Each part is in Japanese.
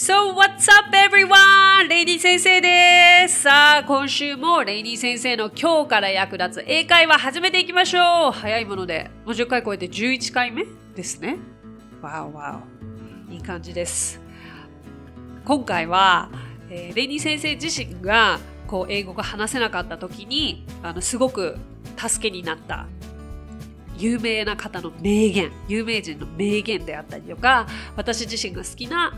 So what's up everyone? レイニー先生です。さあ、今週もレイニー先生の今日から役立つ英会話始めていきましょう。早いもので、もう10回超えて11回目ですね。 wow wow。いい感じです。今回は、えー、レイディ先生自身がこう英語が話せなかった時にあのすごく助けになった有名な方の名言有名人の名言であったりとか私自身が好きな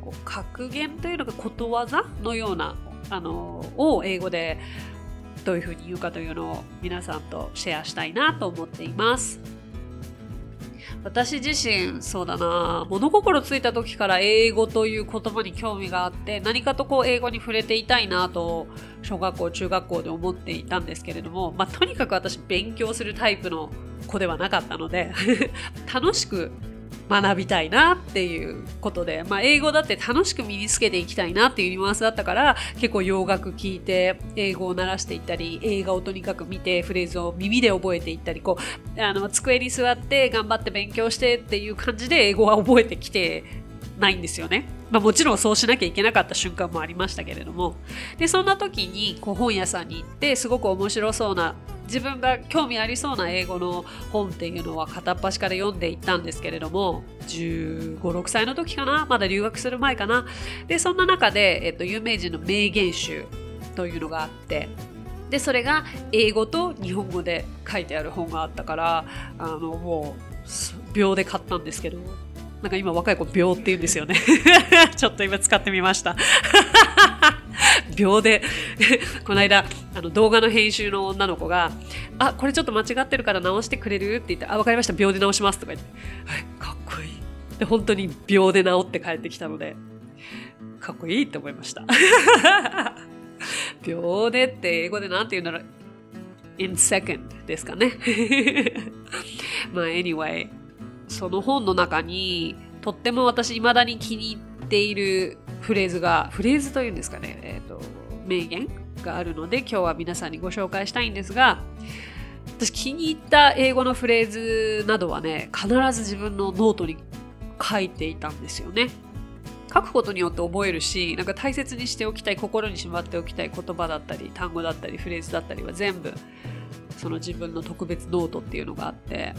こう格言というのがことわざのようなあのを英語でどういうふうに言うかというのを皆さんとシェアしたいなと思っています。私自身そうだな物心ついた時から英語という言葉に興味があって何かとこう英語に触れていたいなと小学校中学校で思っていたんですけれども、まあ、とにかく私勉強するタイプの子ではなかったので 楽しく学びたいなっていうことで、まあ、英語だって楽しく身につけていきたいなっていうニュアンスだったから結構洋楽聴いて英語を鳴らしていったり映画をとにかく見てフレーズを耳で覚えていったりこうあの机に座って頑張って勉強してっていう感じで英語は覚えてきてないんですよね。まあ、もちろんそうしなきゃいけなかった瞬間もありましたけれども。でそんな時にこう本屋さんに行ってすごく面白そうな自分が興味ありそうな英語の本っていうのは片っ端から読んでいったんですけれども1 5 6歳の時かな？まだ留学する前かな？でそんな中で、えっと、有名人の名言集というのがあってでそれが英語と日本語で書いてある本があったからあのもう秒で買ったんですけどなんか今若い子秒って言うんですよね。ちょっと今使ってみました。秒で。この間あの動画の編集の女の子が「あこれちょっと間違ってるから直してくれる?」って言って「あ分かりました。秒で直します」とか言って「かっこいい」で本当に秒で直って帰ってきたのでかっこいいって思いました。秒でって英語で何て言うんだろう。In second ですかね。まあ anyway その本の中にとっても私未だに気に入っているフレーズがフレーズというんですかね、えーと、名言があるので今日は皆さんにご紹介したいんですが私気に入った英語のフレーズなどはね必ず自分のノートに書いていたんですよね。書くことによって覚えるしなんか大切にしておきたい心にしまっておきたい言葉だったり単語だったりフレーズだったりは全部その自分の特別ノートっていうのがあって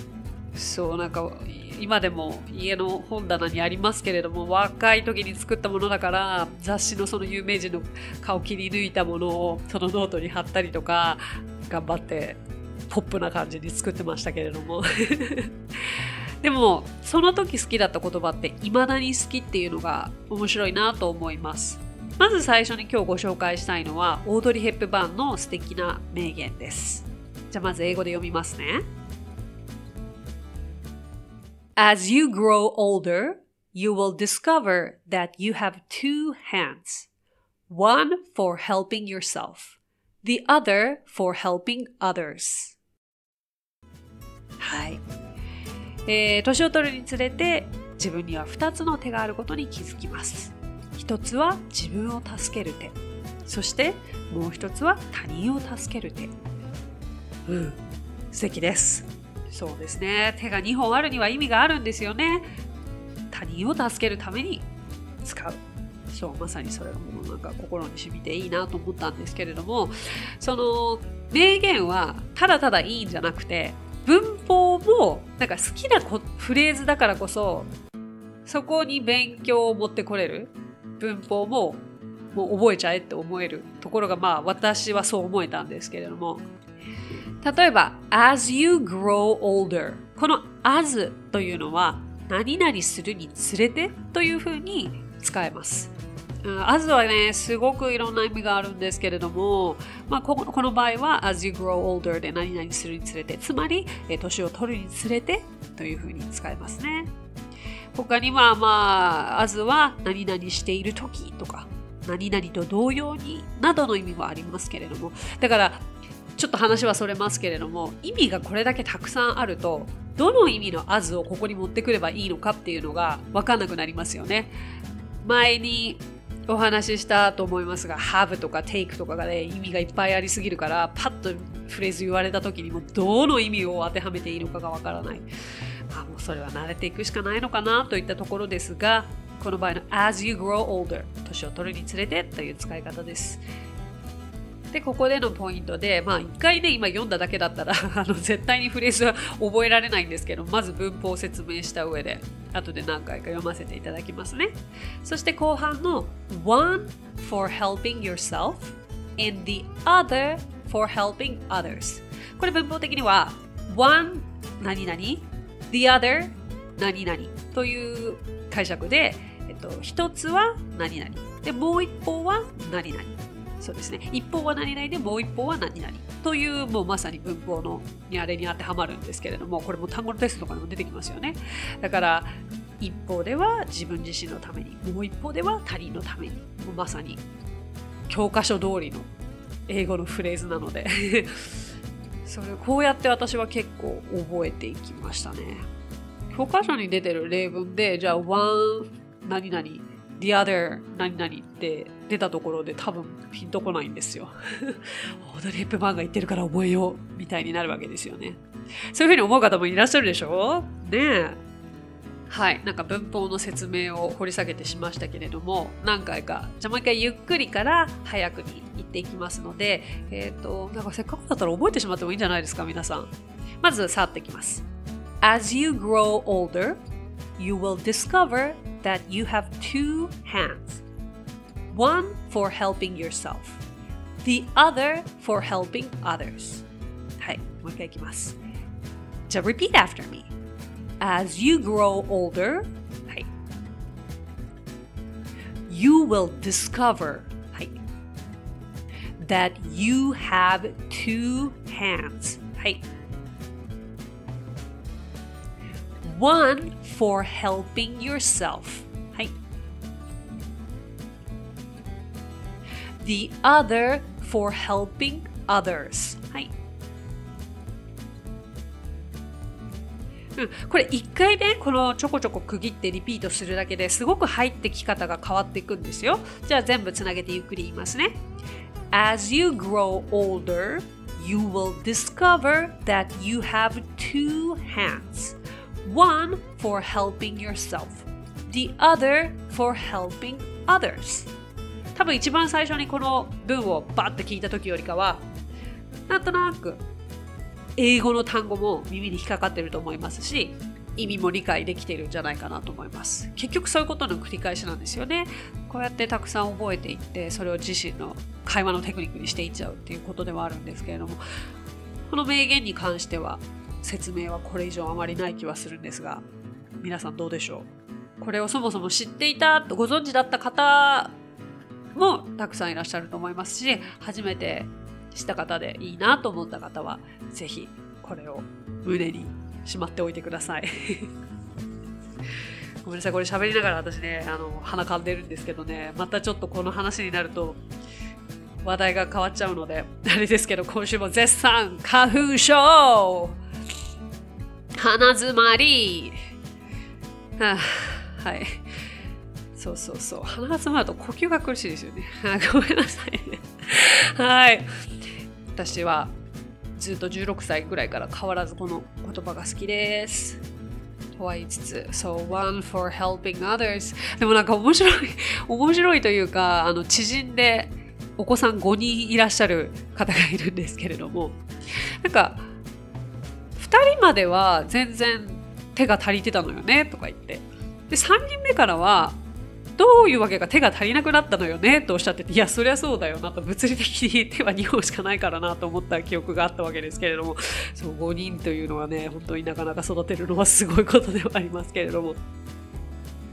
そうなんか今でも家の本棚にありますけれども若い時に作ったものだから雑誌のその有名人の顔切り抜いたものをそのノートに貼ったりとか頑張ってポップな感じに作ってましたけれども。でもその時好きだった言葉って未だに好きっていうのが面白いなと思います。まず最初に今日ご紹介したいのはオードリー・ヘップバーンの素敵な名言です。じゃあまず英語で読みますね。As you grow older, you will discover that you have two hands. One for helping yourself, the other for helping others. はい。えー、年を取るにつれて自分には2つの手があることに気づきます。一つは自分を助ける手。そしてもう一つは他人を助ける手。うん、素敵です。そうですね。手が2本あるには意味があるんですよね。他人を助けるために使う。そうまさにそれがもうなんか心に染みていいなと思ったんですけれども。その名言はただただいいんじゃなくて文法もなんか好きなフレーズだからこそそこに勉強を持ってこれる。文法ももう覚えちゃえって思えるところがまあ私はそう思えたんですけれども。例えば as you grow older この as というのは何々するにつれてというふうに使えます。あずはね、すごくいろんな意味があるんですけれども、まあ、ここの場合は as you grow older で何々するにつれて、つまり、え年を取るにつれてというふうに使えますね。他には、まあ、as は何々している時とか、何々と同様になどの意味もありますけれども、だから、ちょっと話はそれますけれども、意味がこれだけたくさんあると、どの意味の as をここに持ってくればいいのかっていうのが分かんなくなりますよね。前にお話ししたと思いますが have とか take とかがね意味がいっぱいありすぎるからパッとフレーズ言われた時にもどの意味を当てはめていいのかがわからない、まあ、もうそれは慣れていくしかないのかなといったところですがこの場合の as you grow older 年を取るにつれてという使い方ですで、ここでのポイントで、まあ、一回ね、今読んだだけだったら あの、絶対にフレーズは覚えられないんですけど、まず文法を説明した上で、後で何回か読ませていただきますね。そして後半の one for helping yourself and the other for helping others これ文法的には one 何々 the other 何々という解釈で、えっと、一つは何々。でもう一方は何々。そうですね。一方は何々でもう一方は何々というもうまさに文法のにあれに当てはまるんですけれどもこれも単語のテストとかにも出てきますよね。だから一方では自分自身のためにもう一方では他人のためにもうまさに教科書通りの英語のフレーズなので それこうやって私は結構覚えていきましたね。教科書に出てる例文でじゃあ one 何々 the other 何々って出たところで多分ピンとこないんですよ。オードリー・ヘップバーンが言ってるから覚えようみたいになるわけですよね。そういうふうに思う方もいらっしゃるでしょ？ねえ。はい、なんか文法の説明を掘り下げてしましたけれども何回かじゃあもう一回ゆっくりから早くに言っていきますので、えっ、ー、となんかせっかくだったら覚えてしまってもいいんじゃないですか皆さんまず触っていきます As you grow older you will discover that you have two hands one for helping yourself, the other for helping others. はい、もう一回いきます。じゃあ、repeat after me. As you grow older, はい、you will discover はい、that you have two hands. はい。One for helping yourself. the other for helping others はいうん、これ一回ねこのちょこちょこ区切ってリピートするだけですごく入ってき方が変わっていくんですよじゃあ全部つなげてゆっくり言いますね As you grow older you will discover that you have two hands one for helping yourself. The other for helping others. 多分一番最初にこの文をバッて聞いた時よりかはなんとなく英語の単語も耳に引っかかってると思いますし意味も理解できているんじゃないかなと思います。結局そういうことの繰り返しなんですよね。こうやってたくさん覚えていってそれを自身の会話のテクニックにしていっちゃうっていうことではあるんですけれどもこの名言に関しては説明はこれ以上あまりない気はするんですが皆さんどうでしょう？これをそもそも知っていたとご存知だった方もたくさんいらっしゃると思いますし初めて知った方でいいなと思った方は是非これを胸にしまっておいてください。ごめんなさいこれ喋りながら私ねあの鼻かんでるんですけどねまたちょっとこの話になると話題が変わっちゃうのであれですけど今週も絶賛花粉症鼻づまり、はあ、はいそうそうそう。鼻が詰まると呼吸が苦しいですよね。ごめんなさいね。はい。私はずっと16歳ぐらいから変わらずこの言葉が好きです。とは言いつつ、So one for helping others。でもなんか面白い、面白いというか、あの知人でお子さん5人いらっしゃる方がいるんですけれども、なんかまでは全然手が足りてたのよねとか言って。で3人目からはどういうわけか手が足りなくなったのよね？とおっしゃってていやそりゃそうだよなと物理的に手は2本しかないからなと思った記憶があったわけですけれども。そう5人というのはね本当になかなか育てるのはすごいことではありますけれども。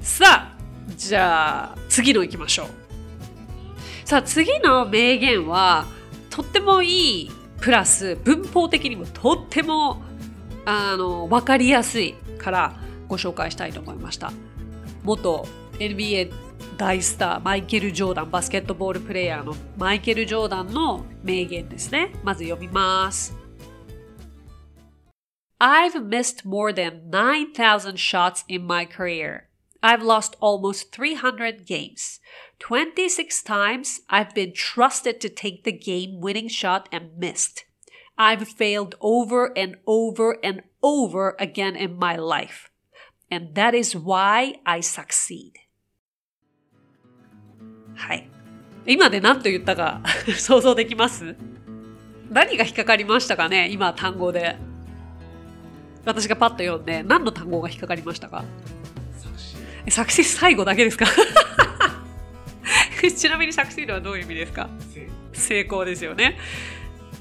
さあじゃあ次の行きましょう。さあ次の名言はとってもいいプラス文法的にもとってもあの分かりやすいからご紹介したいと思いました元 NBA 大スターマイケル・ジョーダンバスケットボールプレーヤーのマイケル・ジョーダンの名言ですねまず読みます I've missed more than 9,000 shots in my career. I've lost almost 300 games. 26 times I've been trusted to take the game winning shot and missed. I've failed over and over and over again in my life. And that is why I succeed. はい。今で何と言ったか 想像できます？何が引っかかりましたかね？今単語で。私がパッと読んで何の単語が引っかかりましたか？サクシス最後だけですか？ちなみにサクシードはどういう意味ですか？成功ですよね。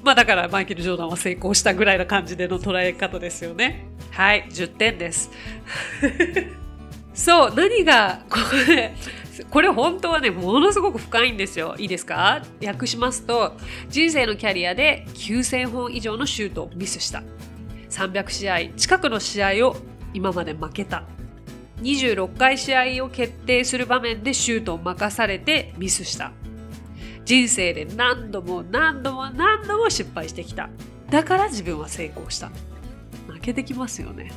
まあだからマイケル・ジョーダンは成功したぐらいな感じでの捉え方ですよね。はい、10点です。そう、何がこれ、これ本当はね、ものすごく深いんですよ。いいですか？訳しますと、人生のキャリアで9000本以上のシュートをミスした。300試合近くの試合を今まで負けた。26回試合を決定する場面でシュートを任されてミスした。人生で何度も何度も何度も失敗してきた。だから自分は成功した。負けてきますよね。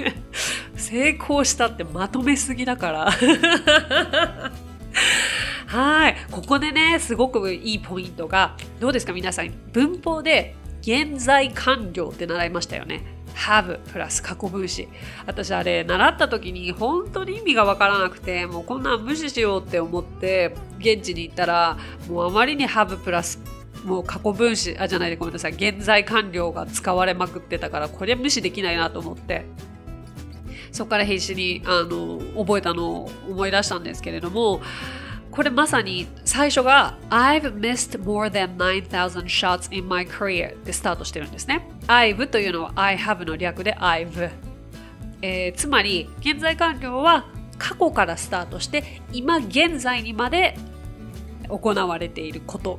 成功したってまとめすぎだから。はい。ここでね、すごくいいポイントが、どうですか皆さん、文法で現在完了って習いましたよね。Have プラス過去分詞。私あれ習った時に本当に意味がわからなくて、もうこんなん無視しようって思って現地に行ったら、もうあまりに have プラスもう過去分詞、あ、じゃないでごめんなさい、現在完了が使われまくってたから、これ無視できないなと思って、そこから必死にあの覚えたのを思い出したんですけれども、これまさに最初が I've missed more than 9,000 shots in my career でスタートしてるんですね。I've というのは I have の略で I've、えー、つまり現在完了は過去からスタートして今現在にまで行われていること。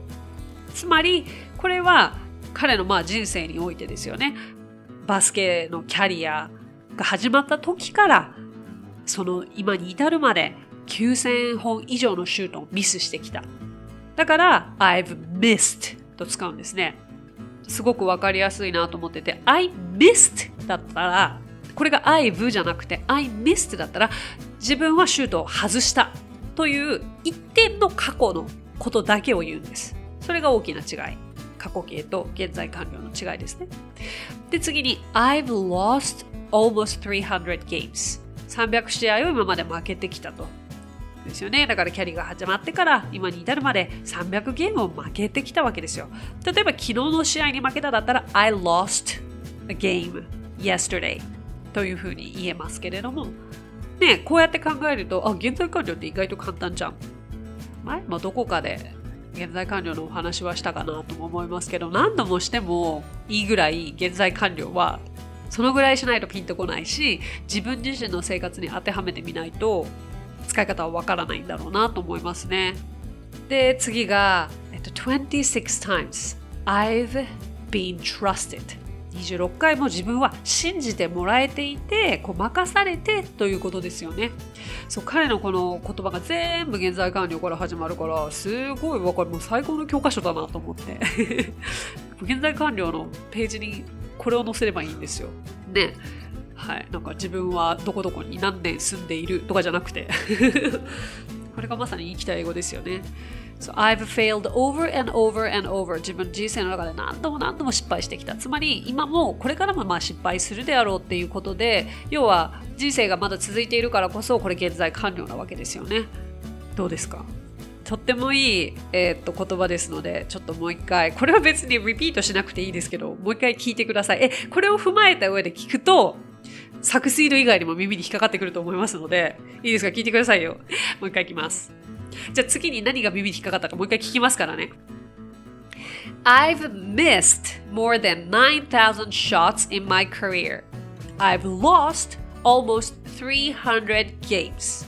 つまりこれは彼のまあ人生においてですよね。バスケのキャリアが始まった時からその今に至るまで9000本以上のシュートをミスしてきた。だから I've missed と使うんですね。すごくわかりやすいなと思ってて I missed だったらこれが I've じゃなくて I missed だったら自分はシュートを外したという一点の過去のことだけを言うんです。それが大きな違い。過去形と現在完了の違いですね。で、次に I've lost almost 300 games。300試合を今まで負けてきたと。ですよね。だからキャリーが始まってから今に至るまで300ゲームを負けてきたわけですよ。例えば昨日の試合に負けただったら I lost a game yesterday というふうに言えますけれども、ね、こうやって考えると、あ、現在完了って意外と簡単じゃん。前もどこかで現在完了のお話はしたかなとも思いますけど、何度もしてもいいぐらい現在完了はそのぐらいしないとピンとこないし、自分自身の生活に当てはめてみないと使い方はわからないんだろうなと思いますね。で、次が、えっと、26 times I've been trusted 26回も自分は信じてもらえていてこう任されてということですよね。そう彼のこの言葉が全部現在完了から始まるからすごいわかる。もう最高の教科書だなと思って。現在完了のページにこれを載せればいいんですよ。ね。はい、なんか自分はどこどこに何年住んでいるとかじゃなくて これがまさに生きた英語ですよね。So I've failed over and over and over 自分人生の中で何度も何度も失敗してきた。つまり今もこれからもまあ失敗するであろうっていうことで要は人生がまだ続いているからこそこれ現在完了なわけですよね。どうですか？とってもいい、えー、っと言葉ですので、ちょっともう一回、これは別にリピートしなくていいですけど、もう一回聞いてください。え、これを踏まえた上で聞くと、サクシード以外にも耳に引っかかってくると思いますので、いいですか聞いてくださいよ。もう一回いきます。じゃあ次に何が耳に引っかかったかもう一回聞きますからね。I've missed more than 9,000 shots in my career. I've lost almost 300 games.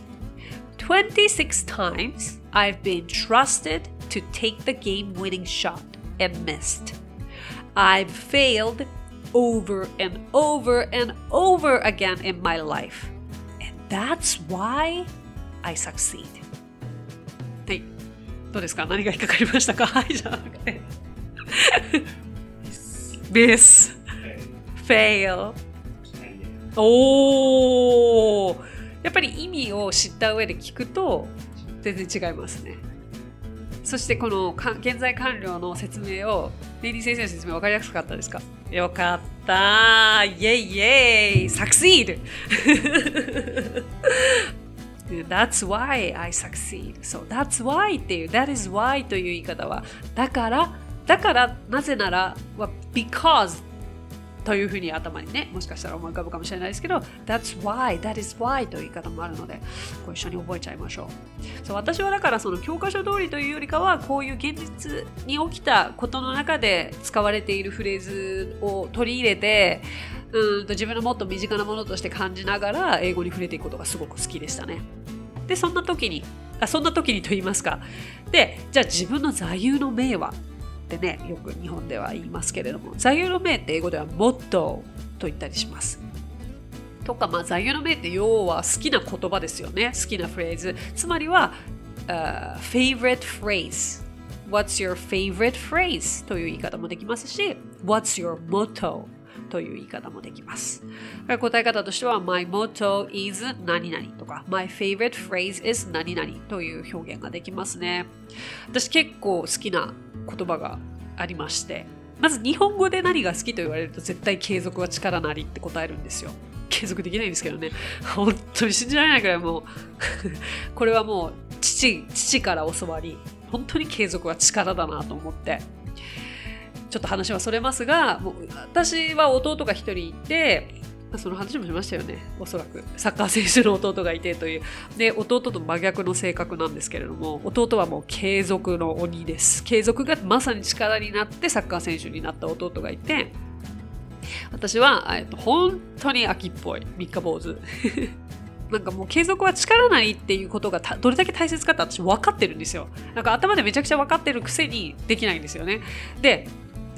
26 times I've been trusted to take the game winning shot and missed. I've failed over and over and over again in my life. And that's why I succeed. はい。どうですか？何が引っかかりましたか？は いじゃなくて。miss, fail. おーやっぱり意味を知った上で聞くと全然違いますね。そしてこの現在完了の説明をレイディ先生の説明分かりやすかったですか？よかったイェイイェイ !succeed! That's why I succeed. So that's why っていう That is why という言い方はだからだからなぜならは because というふうに頭にね、もしかしたら思い浮かぶかもしれないですけど、That's why, that is why という言い方もあるので、ご一緒に覚えちゃいましょう。そう私はだからその教科書通りというよりかは、こういう現実に起きたことの中で使われているフレーズを取り入れて、うんと自分のもっと身近なものとして感じながら英語に触れていくことがすごく好きでしたね。で、そんな時に、あそんな時にと言いますか。で、じゃあ自分の座右の銘は？ってねよく日本では言いますけれども座右の銘って英語ではモットーと言ったりしますとかまあ座右の銘って要は好きな言葉ですよね好きなフレーズつまりは、uh, favorite phrase What's your favorite phrase? という言い方もできますし What's your motto? という言い方もできます。答え方としては My motto is 何々とか My favorite phrase is 何々という表現ができますね。私結構好きな言葉がありまして、まず日本語で何が好きと言われると絶対継続は力なりって答えるんですよ。継続できないんですけどね。本当に信じられないくらいもう これはもう父、父から教わり、本当に継続は力だなと思って。ちょっと話はそれますが、もう私は弟が一人いて、その話もしましたよね。おそらく。サッカー選手の弟がいてという。で、弟と真逆の性格なんですけれども、弟はもう継続の鬼です。継続がまさに力になってサッカー選手になった弟がいて、私は、えっと、本当に秋っぽい。三日坊主。なんかもう継続は力ないっていうことがどれだけ大切かって私分かってるんですよ。なんか頭でめちゃくちゃ分かってるくせにできないんですよね。で、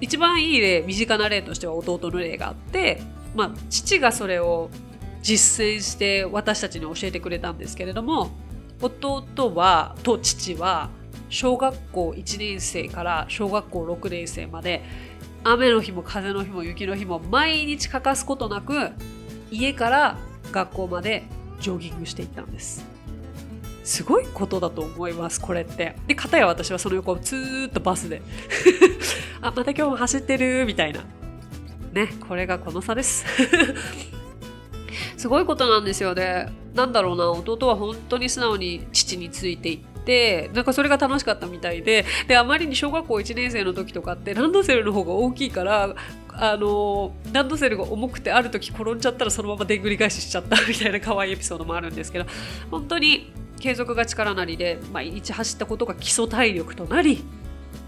一番いい例、身近な例としては弟の例があって、まあ、父がそれを実践して私たちに教えてくれたんですけれども弟はと父は小学校1年生から小学校6年生まで雨の日も風の日も雪の日も毎日欠かすことなく家から学校までジョギングしていったんです。すごいことだと思いますこれってで片や私はその横をずーっとバスで あまた今日も走ってるみたいなね、これがこの差です。すごいことなんですよね。なんだろうな、弟は本当に素直に父についていって、なんかそれが楽しかったみたいで、で、あまりに小学校1年生の時とかってランドセルの方が大きいから、あの、ランドセルが重くてある時転んじゃったらそのままでんぐり返ししちゃったみたいな可愛いエピソードもあるんですけど、本当に継続が力なりで、毎日走ったことが基礎体力となり、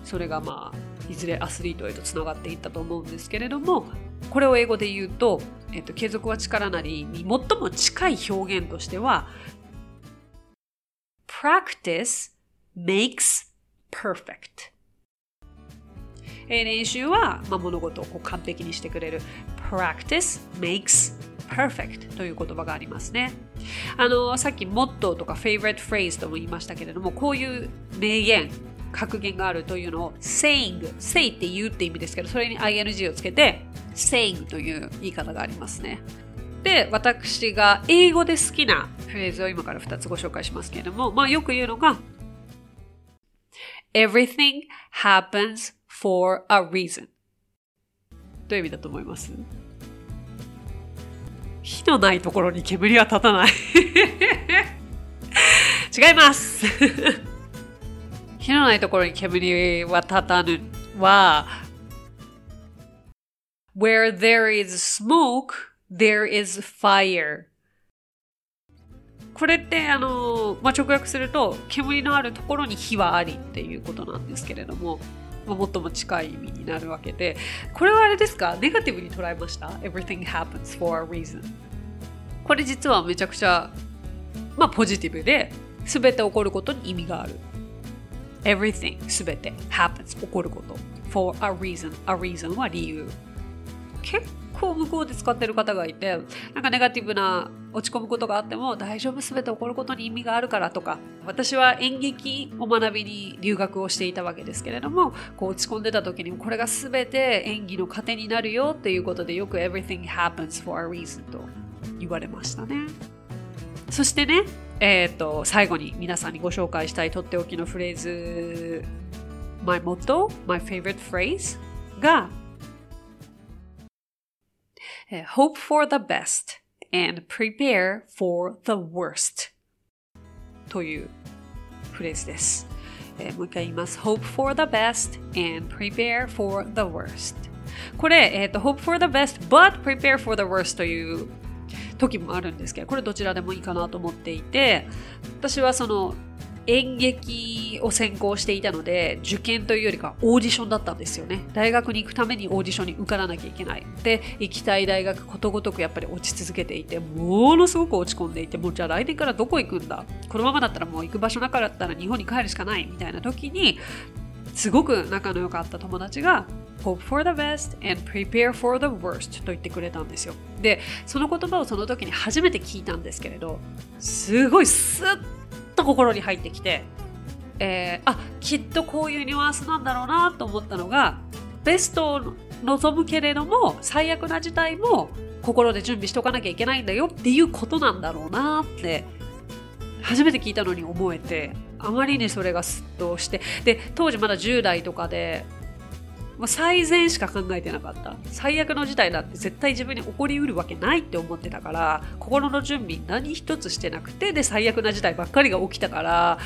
それがまあ、いずれアスリートへとつながっていったと思うんですけれどもこれを英語で言うと、えっと、継続は力なりに最も近い表現としては practice makes perfect. 練習は、まあ、物事をこう完璧にしてくれる。practice makes perfect という言葉がありますね。あの、さっきモットーとか favorite phrase とも言いましたけれども、こういう名言、格言があるというのを saying say って言うって意味ですけどそれに ing をつけて saying という言い方がありますね。で私が英語で好きなフレーズを今から2つご紹介しますけれども、まあ、よく言うのが Everything happens for a reason どういう意味だと思います？火のないところに煙は立たない。違います。火のないところに煙は立たぬ。は Where there is smoke, there is fire. これってあの、まあ、直訳すると煙のあるところに火はありっていうことなんですけれども、まあ、最も近い意味になるわけでこれはあれですか？ネガティブに捉えました ?Everything happens for a reason. これ実はめちゃくちゃ、まあ、ポジティブで全て起こることに意味がある。Everything すべて happens 起こること。For a reason a reason は理由。結構向こうで使ってる方がいてなんかネガティブな落ち込むことがあっても大丈夫すべて起こることに意味があるからとか私は演劇を学びに留学をしていたわけですけれどもこう落ち込んでた時にこれがすべて演技の糧になるよっていうことでよく everything happens for a reason と言われましたね。そしてねえっ、ー、と最後に皆さんにご紹介したいとっておきのフレーズ My motto, my favorite phrase が Hope for the best and prepare for the worst というフレーズです。えー、もう一回言います。Hope for the best and prepare for the worst これ、えーと、Hope for the best but prepare for the worst という時もあるんですけどこれどちらでもいいかなと思っていて私はその演劇を専攻していたので受験というよりかオーディションだったんですよね。大学に行くためにオーディションに受からなきゃいけない。で行きたい大学ことごとくやっぱり落ち続けていてものすごく落ち込んでいてもうじゃあ来年からどこ行くんだ？このままだったらもう行く場所なかったら日本に帰るしかないみたいな時にすごく仲の良かった友達が Hope for the best and prepare for the worst と言ってくれたんですよ。で、その言葉をその時に初めて聞いたんですけれど、すごいスッ心に入ってきて、えー、あ、きっとこういうニュアンスなんだろうなと思ったのが、ベストを望むけれども、最悪な事態も心で準備しておかなきゃいけないんだよっていうことなんだろうなって初めて聞いたのに思えてあまりにそれがすっとしてで当時まだ10代とかでもう最善しか考えてなかった最悪の事態だって絶対自分に起こりうるわけないって思ってたから心の準備何一つしてなくてで最悪な事態ばっかりが起きたから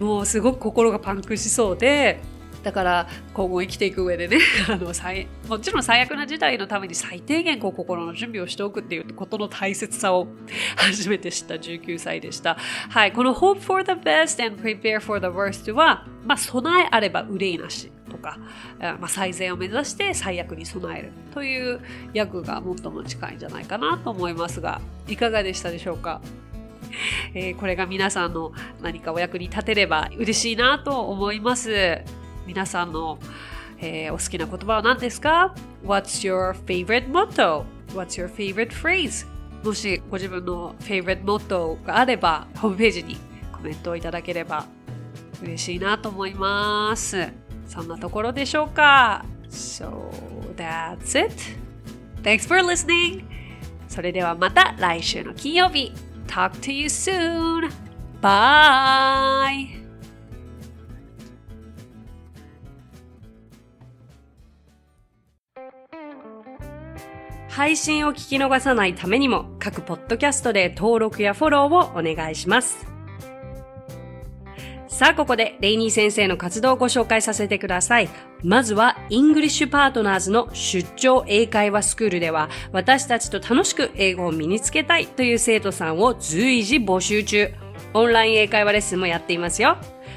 もうすごく心がパンクしそうでだから今後生きていく上でね あのもちろん最悪な事態のために最低限こう心の準備をしておくっていうことの大切さを 初めて知った19歳でした。はい、この Hope for the best and prepare for the worst は、まあ、備えあれば憂いなしとか、まあ、最善を目指して最悪に備えるという訳が最も近いんじゃないかなと思いますがいかがでしたでしょうか？えー、これが皆さんの何かお役に立てれば嬉しいなと思います。皆さんの、えー、お好きな言葉は何ですか ?What's your favorite motto? What's your favorite phrase? もしご自分の favorite motto があれば、ホームページにコメントをいただければ嬉しいなと思います。そんなところでしょうか ?So that's it. Thanks for listening. それではまた来週の金曜日。Talk to you soon. Bye! 配信を聞き逃さないためにも各ポッドキャストで登録やフォローをお願いします。さあ、ここでレイニー先生の活動をご紹介させてください。まずは、イングリッシュパートナーズの出張英会話スクールでは、私たちと楽しく英語を身につけたいという生徒さんを随時募集中。オンライン英会話レッスンもやっていますよ。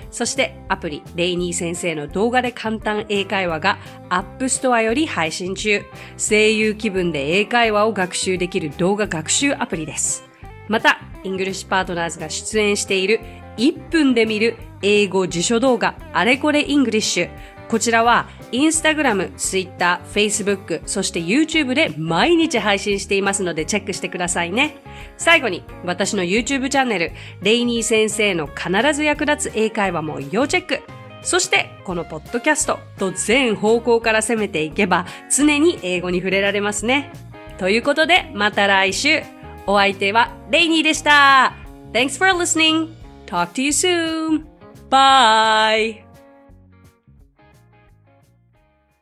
そしてアプリ、レイニー先生の動画で簡単英会話がApp Store より配信中。声優気分で英会話を学習できる動画学習アプリです。また、イングリッシュパートナーズが出演している1分で見る英語辞書動画あれこれイングリッシュ。こちらはインスタグラム、ツイッター、フェイスブック、そして YouTube で毎日配信していますのでチェックしてくださいね。最後に私の YouTube チャンネル、レイニー先生の必ず役立つ英会話も要チェック。そしてこのポッドキャストと全方向から攻めていけば常に英語に触れられますね。ということでまた来週。お相手はレイニーでした。Thanks for listening. Talk to you soon. Bye.